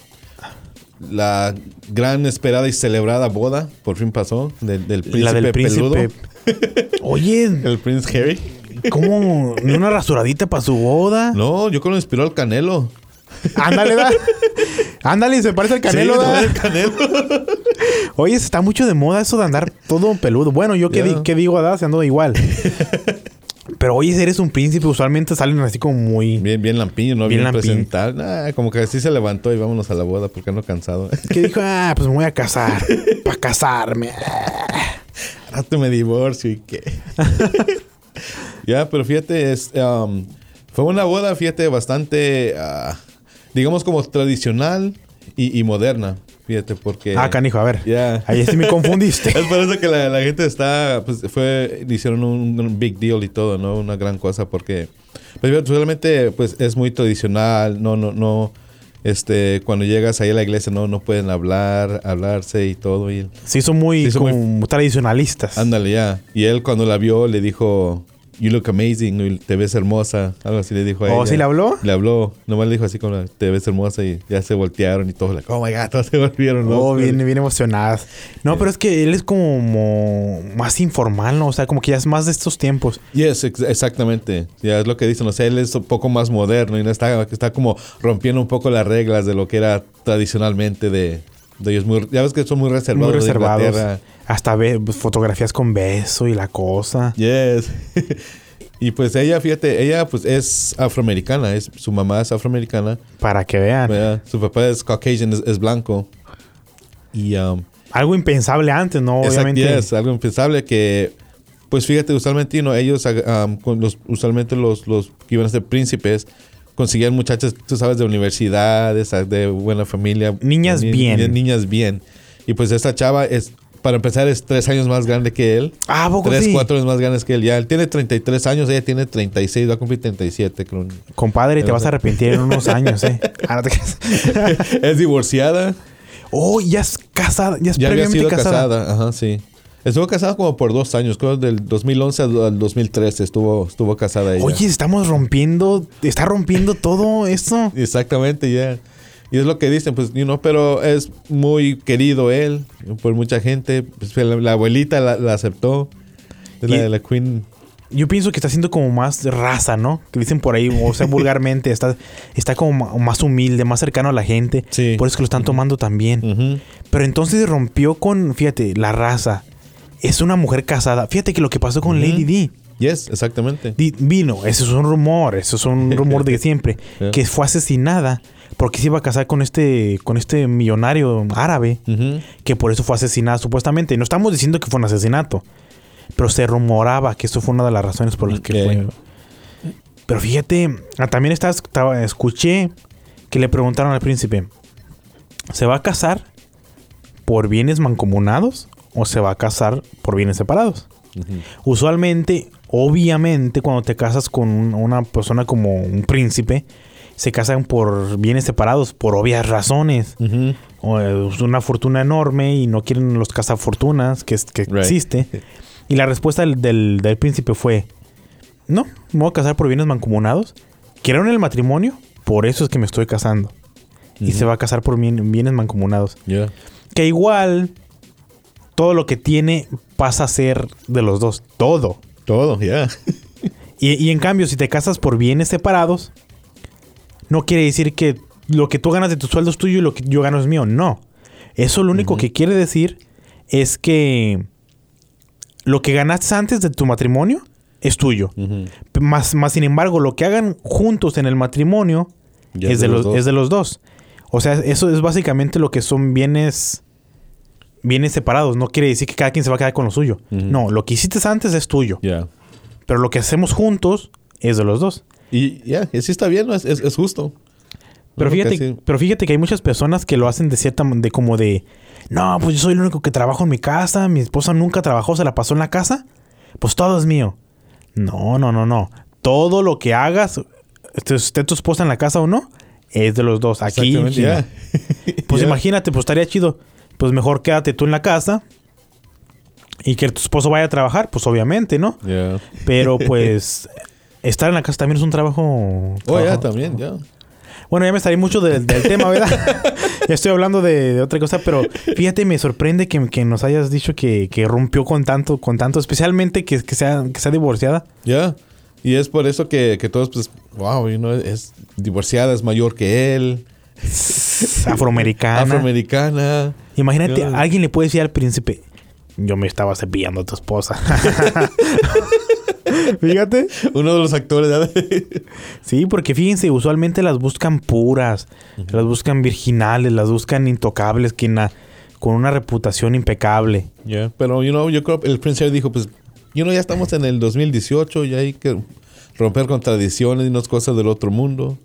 la gran esperada y celebrada boda por fin pasó del, del príncipe La del peludo, príncipe. <laughs> Oye, el Prince Harry. ¿cómo? ¿Ni una rasuradita para su boda? No, yo creo que lo inspiró al Canelo. Ándale, da. Ándale, se parece al canelo, Sí, da. el Canelo. Oye, está mucho de moda eso de andar todo peludo. Bueno, yo qué, di- qué digo, da, se ando igual. Pero oye, eres un príncipe, usualmente salen así como muy... Bien, bien lampiño, ¿no? Bien Bien, lampiño. presentar. Nah, como que así se levantó y vámonos a la boda porque ando cansado. <laughs> Que dijo, ah, pues me voy a casar. <laughs> Para casarme. <laughs> Rato me divorcio y qué. ya, pero fíjate, es, um, fue una boda, fíjate, bastante, ah, digamos como tradicional y, y moderna. Fíjate, porque... Ah, canijo, a ver. Ya. Ahí sí me confundiste. <laughs> Es por eso que la, la gente está, pues fue, hicieron un, un big deal y todo, ¿no? Una gran cosa porque, pues solamente, pues es muy tradicional, no, no, no, este, cuando llegas ahí a la iglesia no, no pueden hablar, hablarse y todo y Sí, son muy, Sí, son muy- como tradicionalistas. ándale ya. Y él cuando la vio le dijo, you look amazing, te ves hermosa, algo así le dijo a ¿Oh, ella. sí le habló? Le habló, nomás le dijo así como, te ves hermosa y ya se voltearon y todos, like, oh my god, <laughs> todos se volvieron, Oh, locos. bien, bien emocionadas. No, pero es que él es como más informal, ¿no? O sea, como que ya es más de estos tiempos. Yes, ex- exactamente. Ya es lo que dicen. O sea, él es un poco más moderno y no está, está como rompiendo un poco las reglas de lo que era tradicionalmente de, de ellos. Muy, ya ves que son muy reservados. muy reservados. Hasta ve, pues, fotografías con beso y la cosa. Yes. <laughs> y pues ella, fíjate, ella pues es afroamericana. Es, su mamá es afroamericana. Para que vean. ¿verdad? Su papá es Caucasian, es, es blanco. Y um, Algo impensable antes, ¿no? Exacto, Obviamente. yes, algo impensable que, pues fíjate, usualmente, know, ellos, um, con los, usualmente los, los que iban a ser príncipes, conseguían muchachas, tú sabes, de universidades, de buena familia. Niñas Ni- bien. ni- Niñas bien. Y pues esta chava es, para empezar, es tres años más grande que él. Ah, ¿a poco Tres, sí? cuatro años más grandes que él. Ya, él tiene 33 años, ella tiene 36, va a cumplir 37, creo. Compadre, te vas a arrepentir en unos años, ¿eh? <laughs> Ah, es divorciada. Oh, ya es casada, ya es Ya había previamente sido casada. casada. Ajá, sí. Estuvo casada como por dos años, creo del 2011 al al 2013 estuvo, estuvo casada ella. Oye, estamos rompiendo, está rompiendo todo esto. Exactamente, ya. Y es lo que dicen, pues, you know, pero es muy querido él por mucha gente. Pues, la, la abuelita la, la aceptó. Es la, la Queen. Yo pienso que está siendo como más raza, ¿no? Que dicen por ahí, o sea, <laughs> vulgarmente, está, está como más humilde, más cercano a la gente. Sí. Por eso que lo están tomando también. Pero entonces rompió con, fíjate, la raza. Es una mujer casada. Fíjate que lo que pasó con. Lady D. Yes, exactamente. Vino, eso es un rumor, eso es un rumor de <laughs> siempre, Yeah. que fue asesinada porque se iba a casar con este, con este millonario árabe, que por eso fue asesinada supuestamente. No estamos diciendo que fue un asesinato, pero se rumoraba que eso fue una de las razones por las que fue. Pero fíjate, ah, también escuché que le preguntaron al príncipe, ¿se va a casar por bienes mancomunados o se va a casar por bienes separados? Usualmente, obviamente, cuando te casas con un- una persona como un príncipe, se casan por bienes separados, por obvias razones. O, eh, es una fortuna enorme y no quieren los cazafortunas que, que Right. existe. Y la respuesta del, del- del príncipe fue, no, me voy a casar por bienes mancomunados. Quiero en el matrimonio, por eso es que me estoy casando. Y se va a casar por bien- bienes mancomunados. Yeah. Que igual, todo lo que tiene pasa a ser de los dos. Todo. Todo, ya. <laughs> Y, y en cambio, si te casas por bienes separados, no quiere decir que lo que tú ganas de tu sueldo es tuyo y lo que yo gano es mío. No. Eso lo único que quiere decir es que lo que ganaste antes de tu matrimonio es tuyo. Más, más sin embargo, lo que hagan juntos en el matrimonio Ya es, de los, es de los dos. O sea, eso es básicamente lo que son bienes bienes separados. No quiere decir que cada quien se va a quedar con lo suyo. No, lo que hiciste antes es tuyo. Pero lo que hacemos juntos es de los dos. Y ya, y sí está bien, ¿no? es, es, es justo. Pero fíjate, pero fíjate que hay muchas personas que lo hacen de cierta de como de no, pues yo soy el único que trabajo en mi casa, mi esposa nunca trabajó, se la pasó en la casa, pues todo es mío. No, no, no, no. Todo lo que hagas, esté, esté tu esposa en la casa o no, es de los dos. Aquí, ya. <laughs> pues <laughs> imagínate, pues estaría chido. Pues mejor quédate tú en la casa y que tu esposo vaya a trabajar, pues obviamente, ¿no? Pero pues <laughs> estar en la casa también es un trabajo. Oh, ya, también, ya. bueno, ya me salí mucho del, del tema, ¿verdad? <laughs> ya estoy hablando de, de otra cosa, pero fíjate, me sorprende que, que nos hayas dicho que, que rompió con tanto, con tanto, especialmente que, que sea, que sea divorciada. Ya. Y es por eso que, que todos, pues, wow, you know, es divorciada, es mayor que él, <laughs> Afroamericana. afroamericana. Imagínate, alguien le puede decir al príncipe, yo me estaba cepillando a tu esposa. <laughs> <laughs> Fíjate. Uno de los actores. ¿verdad? <laughs> Sí, porque fíjense, usualmente las buscan puras, las buscan virginales, las buscan intocables, que na- con una reputación impecable. Ya. Pero, you know, yo creo que el príncipe dijo, pues, you know, ya estamos en el 2018, ya hay que romper con tradiciones y unas cosas del otro mundo.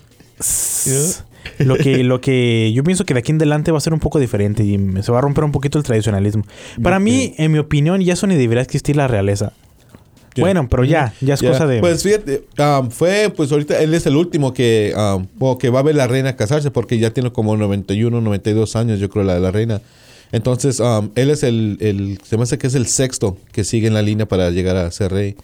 Lo que, lo que yo pienso que de aquí en adelante va a ser un poco diferente y se va a romper un poquito el tradicionalismo. Para mí, en mi opinión, ya eso ni debería existir la realeza. Bueno, pero ya, ya es cosa de... Pues fíjate, um, fue, pues ahorita él es el último que, um, que va a ver la reina casarse porque ya tiene como 91, 92 años, yo creo, la, la reina. Entonces, um, él es el, el, se me hace que es el sexto que sigue en la línea para llegar a ser rey.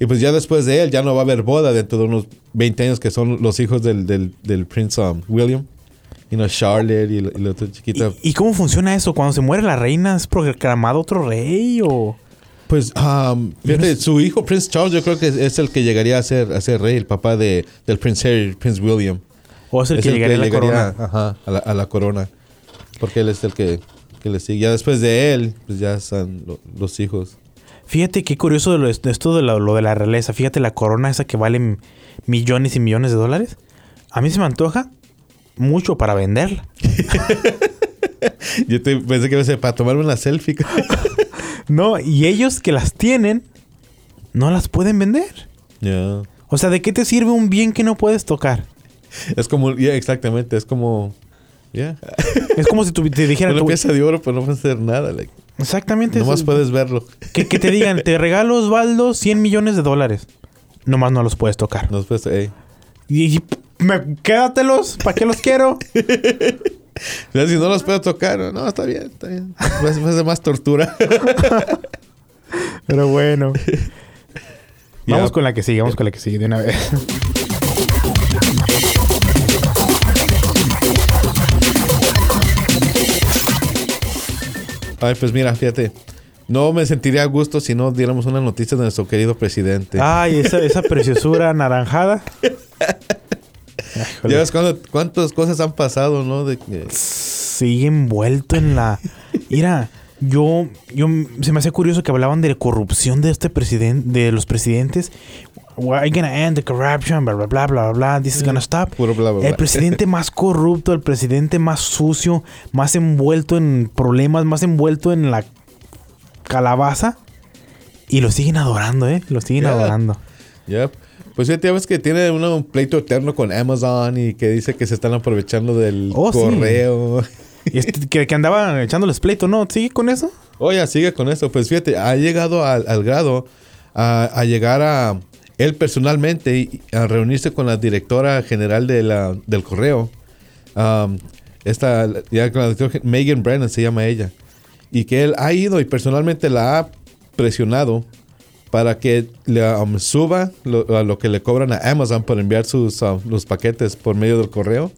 Y pues ya después de él ya no va a haber boda dentro de unos 20 años que son los hijos del, del, del Prince um, William. Y no Charlotte y, la- y la otra chiquita. ¿Y, y cómo funciona eso? Cuando se muere la reina, ¿es proclamado otro rey o...? Pues, um, fíjate, su hijo Prince Charles yo creo que es, es el que llegaría a ser, a ser rey, el papá de, del Prince Harry, Prince William. ¿O es el Es que llegaría a la corona? Ajá, a la, a la corona. Porque él es el que, que le sigue. Ya después de él, pues ya están lo- los hijos. Fíjate qué curioso de, lo, de esto de lo, lo de la realeza. Fíjate la corona esa que vale millones y millones de dólares. A mí se me antoja mucho para venderla. <laughs> Yo te- pensé que iba a ser para tomarme una selfie. <laughs> No, y ellos que las tienen, no las pueden vender. Ya. O sea, ¿de qué te sirve un bien que no puedes tocar? Es como, ya, exactamente, es como, ya. <laughs> Es como si te dijeran, Una pieza de oro, pero no puede hacer nada. like. Exactamente. Nomás eso. puedes verlo. Que, que te digan, te regalo Osvaldo 100 millones de dólares. Nomás no los puedes tocar. No puedes, ey. Y, y me, quédatelos, ¿para qué los quiero? <laughs> <laughs> Si no los puedo tocar, no, está bien, está bien. Va a ser más tortura. <laughs> Pero bueno. <laughs> Vamos con la que sigue, vamos con la que sigue de una vez. Ay, pues mira, fíjate. No me sentiría a gusto si no diéramos una noticia de nuestro querido presidente. Ay, esa, esa preciosura anaranjada. Ya ves cuántas cosas han pasado, ¿no? De que- Sigue envuelto en la. Mira, yo, yo se me hace curioso que hablaban de la corrupción de este presidente, de los presidentes. We're gonna end the corruption, bla bla bla bla bla. This is gonna stop. Puro bla, bla, bla. El presidente más corrupto, el presidente más sucio, más envuelto en problemas, más envuelto en la calabaza. Y lo siguen adorando, ¿eh? Lo siguen adorando. Ya. Pues fíjate, ya ves que tiene uno un pleito eterno con Amazon y que dice que se están aprovechando del Oh, sí. correo. <laughs> Y este, que, que andaba echándoles pleito, ¿no? ¿Sigue con eso? Oye, sigue con eso. Pues fíjate, ha llegado al, al grado a, a llegar a él personalmente y a reunirse con la directora general de la, del correo. Um, esta, ya con la directora, Megan Brennan se llama ella. Y que él ha ido y personalmente la ha presionado para que le um, suba lo, a lo que le cobran a Amazon por enviar sus um, los paquetes por medio del correo.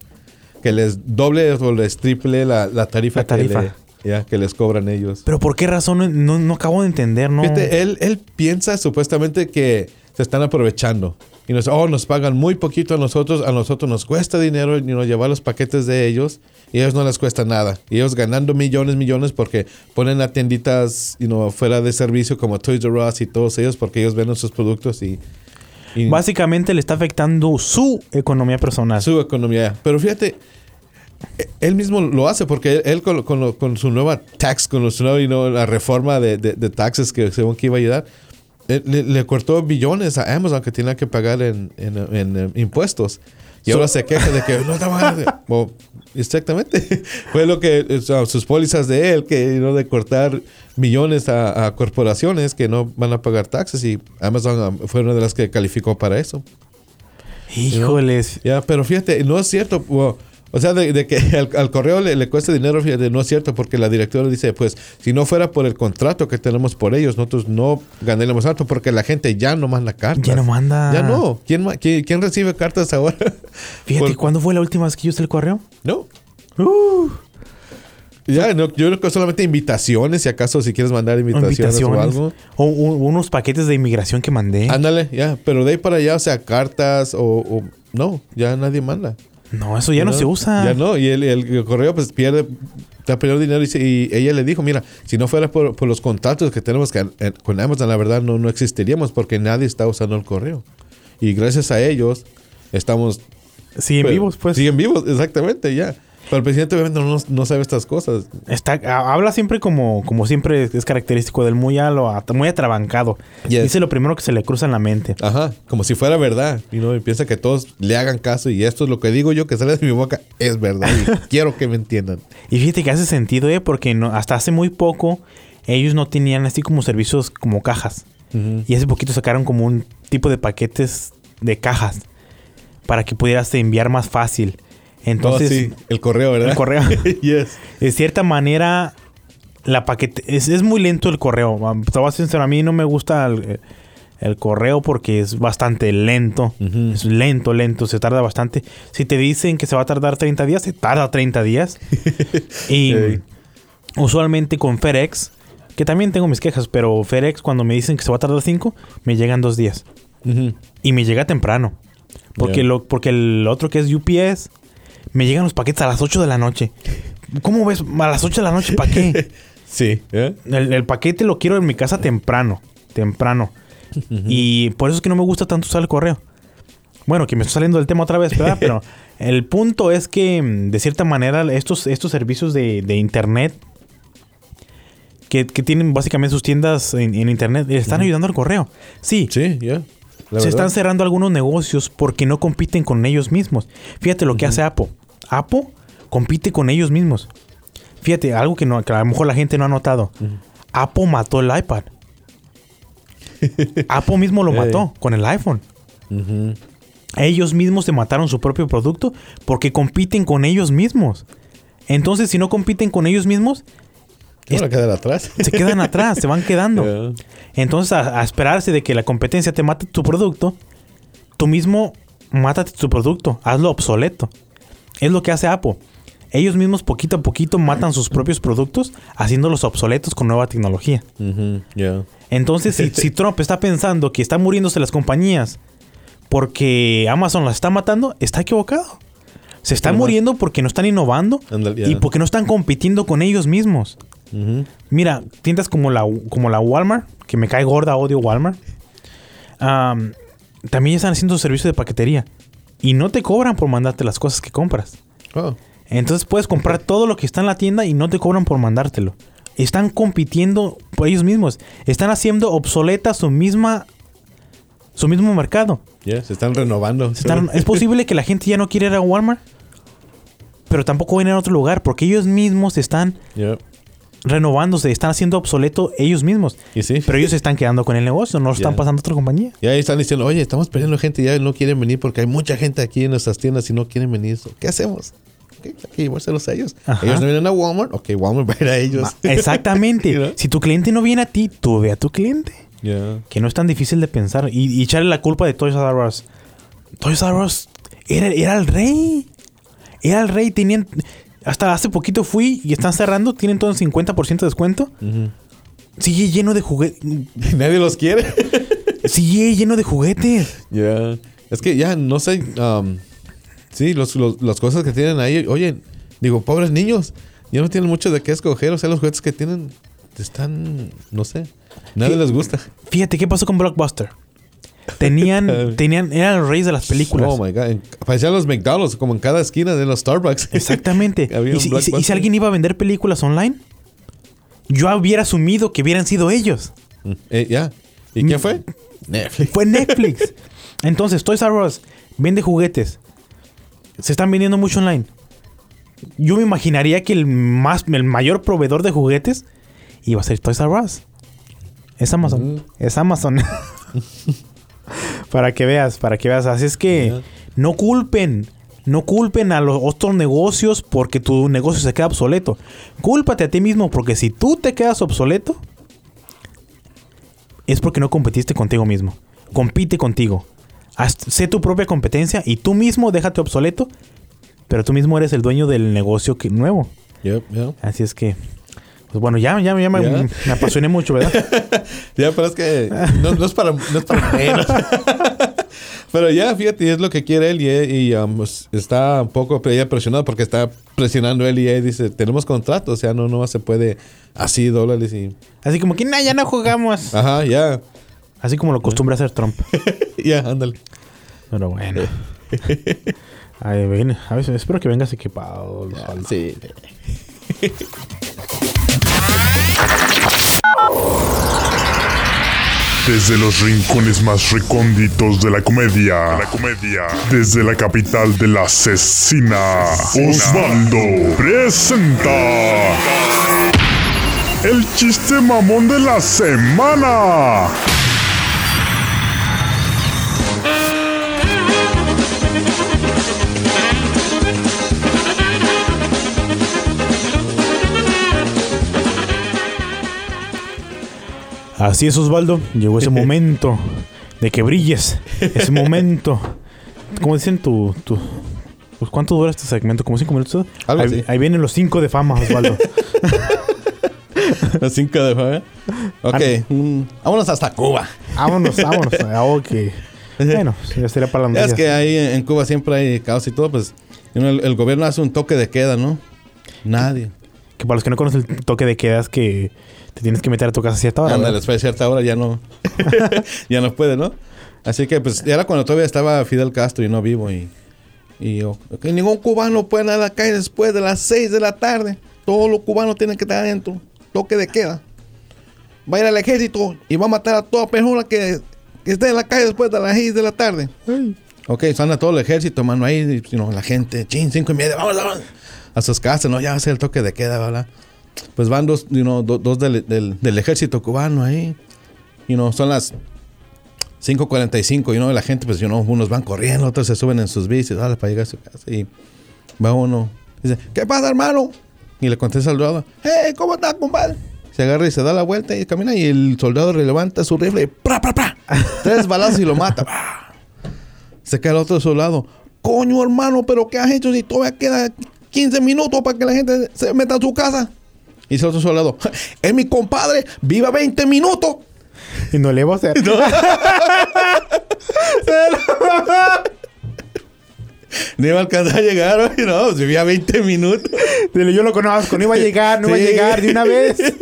Que les doble o les triple la, la tarifa, La tarifa. Que, le- ya, que les cobran ellos. Pero ¿por qué razón? No, no acabo de entender, ¿no? Fíjate, él, él piensa supuestamente que se están aprovechando. Y nos, oh, nos pagan muy poquito a nosotros, a nosotros nos cuesta dinero y nos llevar los paquetes de ellos y a ellos no les cuesta nada. Y ellos ganando millones, millones porque ponen a tienditas you know, fuera de servicio como Toys R Us y todos ellos porque ellos venden sus productos y, y Básicamente le está afectando su economía personal. su economía. Pero fíjate, él mismo lo hace porque él, él con, con con su nueva tax, con su nueva you know, la reforma de, de- de taxes que según que iba a ayudar, le, le cortó billones a Amazon que tenía que pagar en, en, en, eh, impuestos. Y ahora se queja de que no. Bueno, exactamente. <laughs> Fue lo que o sea, sus pólizas de él, que no de cortar millones a, a corporaciones que no van a pagar taxes y Amazon um, fue una de las que calificó para eso. Híjoles. Ya, pero fíjate, no es cierto. O sea, de, de que <laughs> al, al correo le, le cueste dinero, fíjate, no es cierto, porque la directora dice, pues, si no fuera por el contrato que tenemos por ellos, nosotros no ganaríamos tanto, porque la gente ya no manda cartas. Ya no manda. Ya no. ¿Quién, quién, quién recibe cartas ahora? <laughs> Fíjate, Por- ¿cuándo fue la última vez que yo usé el correo? No. Uh, Ya, no, yo creo que solamente invitaciones, si acaso, si quieres mandar invitaciones, invitaciones. o algo. O, unos paquetes de inmigración que mandé. Ándale, ya. Pero de ahí para allá, o sea, cartas o... o- no, ya nadie manda. No, eso ya no, se usa. Ya no, y el, el- correo pues pierde, está perdiendo dinero y, y ella le dijo, mira, si no fuera por, por los contratos que tenemos que- eh, con Amazon, la verdad no, no existiríamos porque nadie está usando el correo. Y gracias a ellos estamos... Siguen pues, vivos, pues. Siguen vivos, exactamente, ya. Pero el presidente obviamente no, no sabe estas cosas. Está, ha- habla siempre como, como siempre es característico del muy, a lo at- muy atrabancado. Yes. Dice lo primero que se le cruza en la mente. Ajá, como si fuera verdad. Y no, y piensa que todos le hagan caso y esto es lo que digo yo que sale de mi boca, es verdad. Y <laughs> quiero que me entiendan. Y fíjate que hace sentido, ¿eh? Porque no, hasta hace muy poco ellos no tenían así como servicios como cajas. Y hace poquito sacaron como un tipo de paquetes de cajas para que pudieras enviar más fácil. Entonces, oh, sí, el correo, ¿verdad? el correo. <laughs> yes. de cierta manera, la paquete es, es muy lento el correo. Te voy a sincero, a mí no me gusta el, el correo porque es bastante lento. Es lento, lento, se tarda bastante. Si te dicen que se va a tardar 30 días, se tarda 30 días. <laughs> y usualmente con FedEx, que también tengo mis quejas, pero FedEx cuando me dicen que se va a tardar 5, me llegan dos días. Y me llega temprano. Porque, lo, porque el otro que es UPS, me llegan los paquetes a las 8 de la noche. ¿Cómo ves? A las 8 de la noche, ¿para qué? <laughs> Sí. ¿eh? El, el paquete lo quiero en mi casa temprano. Temprano. <laughs> Y por eso es que no me gusta tanto usar el correo. Bueno, que me estoy saliendo del tema otra vez, ¿verdad? <laughs> Pero el punto es que, mm, de cierta manera, estos, estos servicios de, de internet que, que tienen básicamente sus tiendas en, en internet le están ayudando al correo. Sí, Sí, ya. Se verdad. están cerrando algunos negocios porque no compiten con ellos mismos. Fíjate lo que hace Apple. Apple compite con ellos mismos. Fíjate, algo que, no, que a lo mejor la gente no ha notado. Apple mató el iPad. <laughs> Apple mismo lo Ey. mató con el iPhone. Ellos mismos se mataron su propio producto porque compiten con ellos mismos. Entonces, si no compiten con ellos mismos, ¿Cómo van a quedar atrás? se quedan atrás, se van quedando. <laughs> Yeah. Entonces, a, a esperarse de que la competencia te mate tu producto, tú mismo mátate tu producto, hazlo obsoleto. Es lo que hace Apple. Ellos mismos poquito a poquito matan sus propios productos, haciéndolos obsoletos con nueva tecnología. Yeah. Entonces, si, si <laughs> Trump está pensando que están muriéndose las compañías porque Amazon las está matando, está equivocado. Se están muriendo porque no están innovando y porque no están compitiendo con ellos mismos. Mira, tiendas como la, como la Walmart, que me cae gorda, odio Walmart. am, también están haciendo servicio de paquetería. Y no te cobran por mandarte las cosas que compras. Oh. Entonces puedes comprar todo lo que está en la tienda y no te cobran por mandártelo. Están compitiendo por ellos mismos. Están haciendo obsoleta su misma su mismo mercado. Yeah, se están renovando. Se están- es posible que la gente ya no quiera ir a Walmart, pero tampoco van a ir a otro lugar porque ellos mismos están Yeah. Renovándose, están haciendo obsoleto ellos mismos. Y sí. Pero ellos se están quedando con el negocio, no lo están pasando a otra compañía. Y ahí están diciendo, oye, estamos perdiendo gente, ya no quieren venir porque hay mucha gente aquí en nuestras tiendas y no quieren venir. ¿Qué hacemos? Hay que llevárselos a ellos. Ajá. Ellos no vienen a Walmart, ok, Walmart va a ir a ellos. Exactamente. <laughs> Si tu cliente no viene a ti, tú ve a tu cliente. Yeah. Que no es tan difícil de pensar. Y, y echarle la culpa de Toys R Us. Toys R Us era, era el rey. Era el rey. Tenían. Hasta hace poquito fui y están cerrando. Tienen todo un 50% de descuento. Sigue lleno de juguetes. <laughs> Nadie los quiere. <laughs> Sigue lleno de juguetes. Ya. Es que ya, no sé. um, sí, los, los- las cosas que tienen ahí. Oye, digo, pobres niños. Ya no tienen mucho de qué escoger. O sea, los juguetes que tienen están. No sé. Nadie les gusta. Fíjate qué pasó con Blockbuster. Tenían. <laughs> tenían eran los reyes de las películas. Oh my God. En- Parecían los McDonald's, como en cada esquina de los Starbucks. <laughs> Exactamente. Había y, si, y si- y si Blockbuster. alguien iba a vender películas online, yo hubiera asumido que hubieran sido ellos. Mm, eh, ya. ¿Y quién fue? Netflix. Fue Netflix. <laughs> Entonces, Toys R Us vende juguetes. Se están vendiendo mucho online. Yo me imaginaría que el más el mayor proveedor de juguetes iba a ser Toys R Us. Es Amazon. Ujú. Es Amazon. Para que veas, para que veas. Así es que no culpen. No culpen a los otros negocios porque tu negocio se queda obsoleto. Cúlpate a ti mismo porque si tú te quedas obsoleto, es porque no competiste contigo mismo. Compite contigo. Haz- sé tu propia competencia y tú mismo déjate obsoleto, pero tú mismo eres el dueño del negocio que, nuevo. Yep, yep. Así es que, pues bueno, ya, ya, ya me, Ya. me apasioné mucho, ¿verdad? <laughs> Ya, pero es que no, no es para, no es para menos. <laughs> pero ya, fíjate, es lo que quiere él y, y, um, pues, está un poco presionado porque está presionando él y él dice, tenemos contrato, o sea, no, no se puede así dólares y... Así como que, nah, ya no jugamos. Ajá, ya, Así como lo acostumbra hacer Trump. <laughs> ya, ándale. Pero bueno. Ay, ven, a veces espero que vengas equipado. Sí. Desde los rincones más recónditos de la comedia. La comedia. Desde la capital de la asesina. Osvaldo presenta. El chiste mamón de la semana. Así es, Osvaldo. Llegó ese <laughs> momento de que brilles. Ese momento. Como dicen tu. tu pues, ¿Cuánto dura este segmento? ¿Como cinco minutos? Algo ahí, así. ahí vienen los cinco de fama, Osvaldo. <laughs> Las 5 de fe. Ok, mm, vámonos hasta Cuba. vámonos, vámonos. <laughs> Ah, ok. Bueno, ya sería para la es que ahí en Cuba siempre hay caos y todo, pues el, el gobierno hace un toque de queda, ¿no? Nadie. Que para los que no conocen el toque de queda es que te tienes que meter a tu casa a cierta hora. Ándale, después de cierta hora ya no. <laughs> <laughs> ya no puede, ¿no? Así que pues era cuando todavía estaba Fidel Castro y no vivo y. Y yo, que ningún cubano puede ir a la calle después de las 6 de la tarde. Todos los cubanos tienen que estar adentro. Toque de queda. Va a ir al ejército y va a matar a toda persona que, que esté en la calle después de las 6 de la tarde. Ok, anda todo el ejército, mano, ahí, know, la gente, chin, cinco y media, vamos, vamos. A sus casas, ¿no? Ya va a ser el toque de queda, ¿verdad? Pues van dos, you know, do- dos del, del- del ejército cubano ahí. You know, son las 5.45, you know, y la gente, pues, you know, unos van corriendo, otros se suben en sus bicis, dale, para llegar a su casa. Y va uno, dice, ¿qué pasa, hermano? Y le contesta al soldado, hey, ¿cómo estás, compadre? Se agarra y se da la vuelta y camina y el soldado levanta su rifle y ¡pra, pra, pra! <laughs> Tres balazos y lo mata. Se cae el otro soldado. Coño, hermano, pero ¿qué has hecho si todavía queda 15 minutos para que la gente se meta a su casa? Y dice otro soldado, es mi compadre, viva 20 minutos. Y no le voy a hacer. <laughs> Ni <laughs> iba a alcanzar a llegar, no, pues vivía 20 minutos. Dile, yo lo conozco, no iba a llegar, no iba a llegar de una vez. <laughs>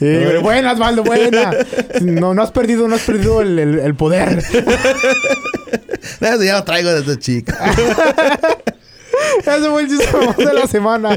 Y digo, buenas, Valdo, buena. No, no has perdido, no has perdido el, el- el poder. Eso ya lo traigo desde chica. Ese fue el chiste de la semana.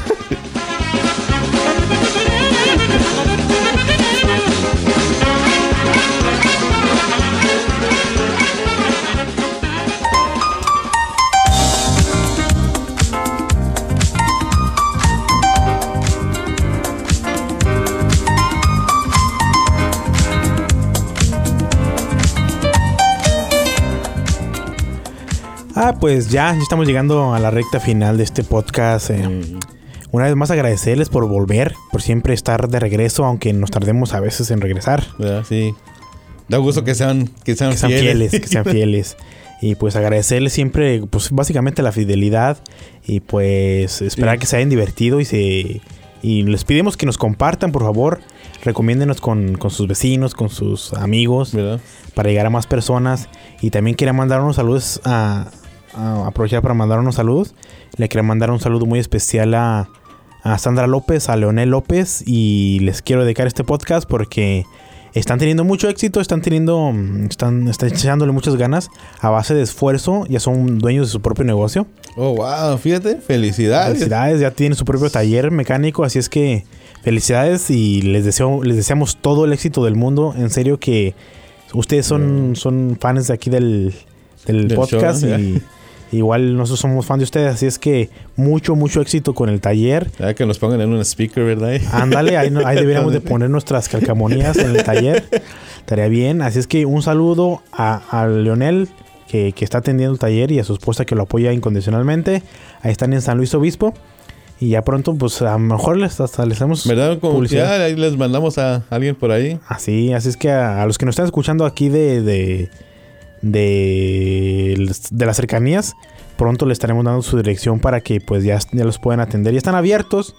pues ya, ya estamos llegando a la recta final de este podcast. eh. Mm. Una vez más agradecerles por volver, por siempre estar de regreso, aunque nos tardemos a veces en regresar. ¿Verdad? Sí. Da gusto que sean, que sean, Que sean fieles, que sean <laughs> fieles. Y pues agradecerles siempre, pues básicamente la fidelidad y pues esperar Sí. que se hayan divertido y se... Y les pedimos que nos compartan, por favor. Recomiéndenos con, con sus vecinos, con sus amigos, ¿Verdad? para llegar a más personas. Y también quería mandar unos saludos a, aprovechar para mandar unos saludos. Le quería mandar un saludo muy especial a, a Sandra López, a Leonel López. Y les quiero dedicar este podcast porque están teniendo mucho éxito, están teniendo, mm, están, están echándole muchas ganas a base de esfuerzo. Ya son dueños de su propio negocio. Oh, wow, fíjate, felicidades. Felicidades, ya tienen su propio taller mecánico, así es que felicidades y les deseo, les deseamos todo el éxito del mundo. En serio que ustedes son, son fans de aquí del, del Del podcast show, y igual nosotros somos fans de ustedes, así es que mucho, mucho éxito con el taller. Ya que nos pongan en un speaker, ¿verdad? <laughs> Ándale, ahí, ahí deberíamos de poner nuestras calcamonías en el taller. <laughs> Estaría bien. Así es que un saludo a, a Leonel, que, que está atendiendo el taller, y a su esposa que lo apoya incondicionalmente. Ahí están en San Luis Obispo. Y ya pronto, pues a lo mejor les, hasta les hacemos ¿Verdad? Como publicidad. ya ahí les mandamos a alguien por ahí. Así, así es que a, a los que nos están escuchando aquí de, de, de, de las cercanías, pronto le estaremos dando su dirección para que pues ya, ya los puedan atender. Ya están abiertos.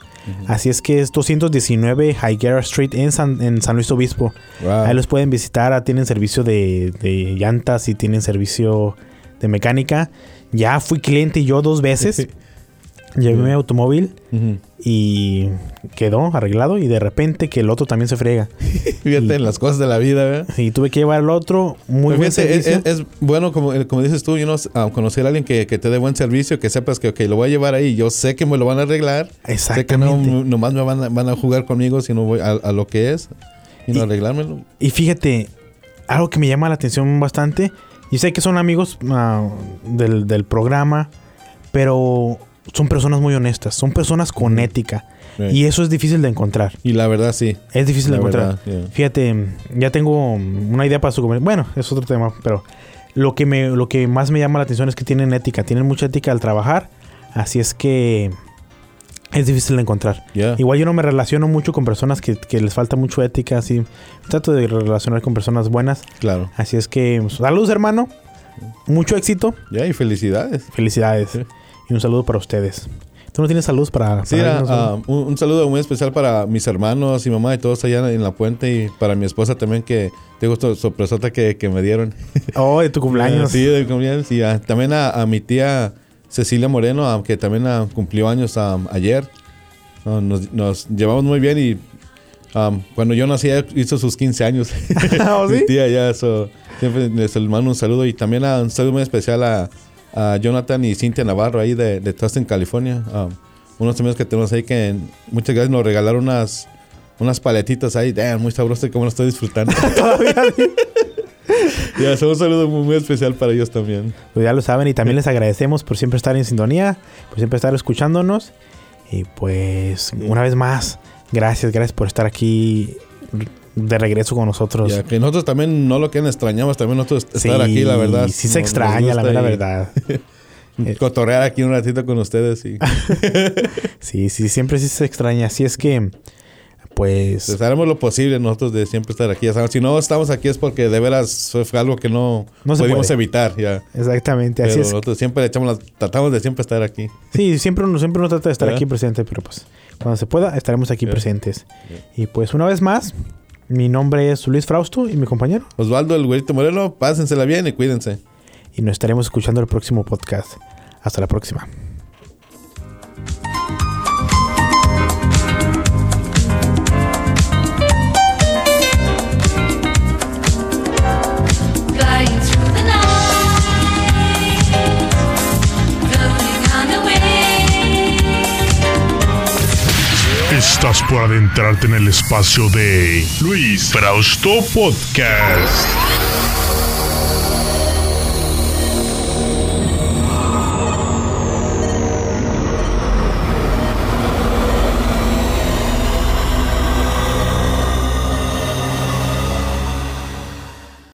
Así es que es 219 Higuera Street en San, en San Luis Obispo. Wow. Ahí los pueden visitar. ah, Tienen servicio de, de llantas y tienen servicio de mecánica. Ya fui cliente yo dos veces. <laughs> Llevé mi automóvil Ujú. Y quedó arreglado. Y de repente que el otro también se friega. <laughs> Fíjate en las cosas de la vida, ¿verdad? Y tuve que llevar al otro. Muy buen fíjate, servicio. es- es bueno, como, eh, como dices tú, you know, a conocer a alguien que, que te dé buen servicio, que sepas que ok, lo voy a llevar ahí. Yo sé que me lo van a arreglar. Sé que no, nomás me van a, van a jugar conmigo, sino voy a, a lo que es. Y no Y- arreglármelo. Y fíjate, algo que me llama la atención bastante. Y sé que son amigos ah, del, del programa, pero son personas muy honestas, son personas con ética. Sí. Y eso es difícil de encontrar. Y la verdad, sí. Es difícil de encontrar. verdad. Fíjate, ya tengo una idea para su. Bueno, es otro tema, pero lo que, me, lo que más me llama la atención es que tienen ética, tienen mucha ética al trabajar. Así es que es difícil de encontrar. Yeah. Igual yo no me relaciono mucho con personas que, que les falta mucho ética, así. Trato de relacionar con personas buenas. Claro. Así es que, pues, saludos hermano. Mucho éxito. Ya, y felicidades. Felicidades. Sí. Y un saludo para ustedes. ¿Tú no tienes saludos para... Sí, para alguien? ah, un, un saludo muy especial para mis hermanos y mamá y todos allá en la puente y para mi esposa también que tengo esta sorpresota que, que me dieron. <laughs> Oh, de tu cumpleaños. Sí, de cumpleaños. Y ah, también a, a mi tía Cecilia Moreno, que también ah, cumplió años ah, ayer. Nos, nos llevamos muy bien y ah, cuando yo nací hizo sus 15 años. <laughs> ¿Oh, <laughs> sí? Mi tía ya, eso. Siempre les mando un saludo y también un saludo muy especial a, a Jonathan y Cintia Navarro ahí de, de Tustin, California. Ah, unos amigos que tenemos ahí que muchas gracias nos regalaron unas, unas paletitas ahí. Damn, muy sabroso y cómo lo estoy disfrutando. <laughs> Todavía <laughs> ya, un saludo muy, muy especial para ellos también. Pues ya lo saben y también les agradecemos por siempre estar en sintonía, por siempre estar escuchándonos. Y pues, una vez más, gracias, gracias por estar aquí de regreso con nosotros. Ya que nosotros también no lo que extrañamos, también nosotros Sí, estar aquí, la verdad. Sí se extraña, la mera verdad. <laughs> Cotorrear aquí un ratito con ustedes y <laughs> Sí, sí, siempre sí se extraña. Así es que, pues, pues, haremos lo posible nosotros de siempre estar aquí. Si no estamos aquí es porque de veras fue algo que no, No pudimos evitar ya. exactamente. Así Pero es. nosotros siempre le echamos las, tratamos de siempre estar aquí. Sí, siempre uno, siempre uno trata de estar ¿Verdad? aquí presente, pero pues, cuando se pueda, estaremos aquí presentes. Y pues, una vez más, mi nombre es Luis Frausto y mi compañero. Osvaldo, el güerito moreno, pásensela bien y cuídense. Y nos estaremos escuchando el próximo podcast. Hasta la próxima. Estás por adentrarte en el espacio de Luis Frausto Podcast.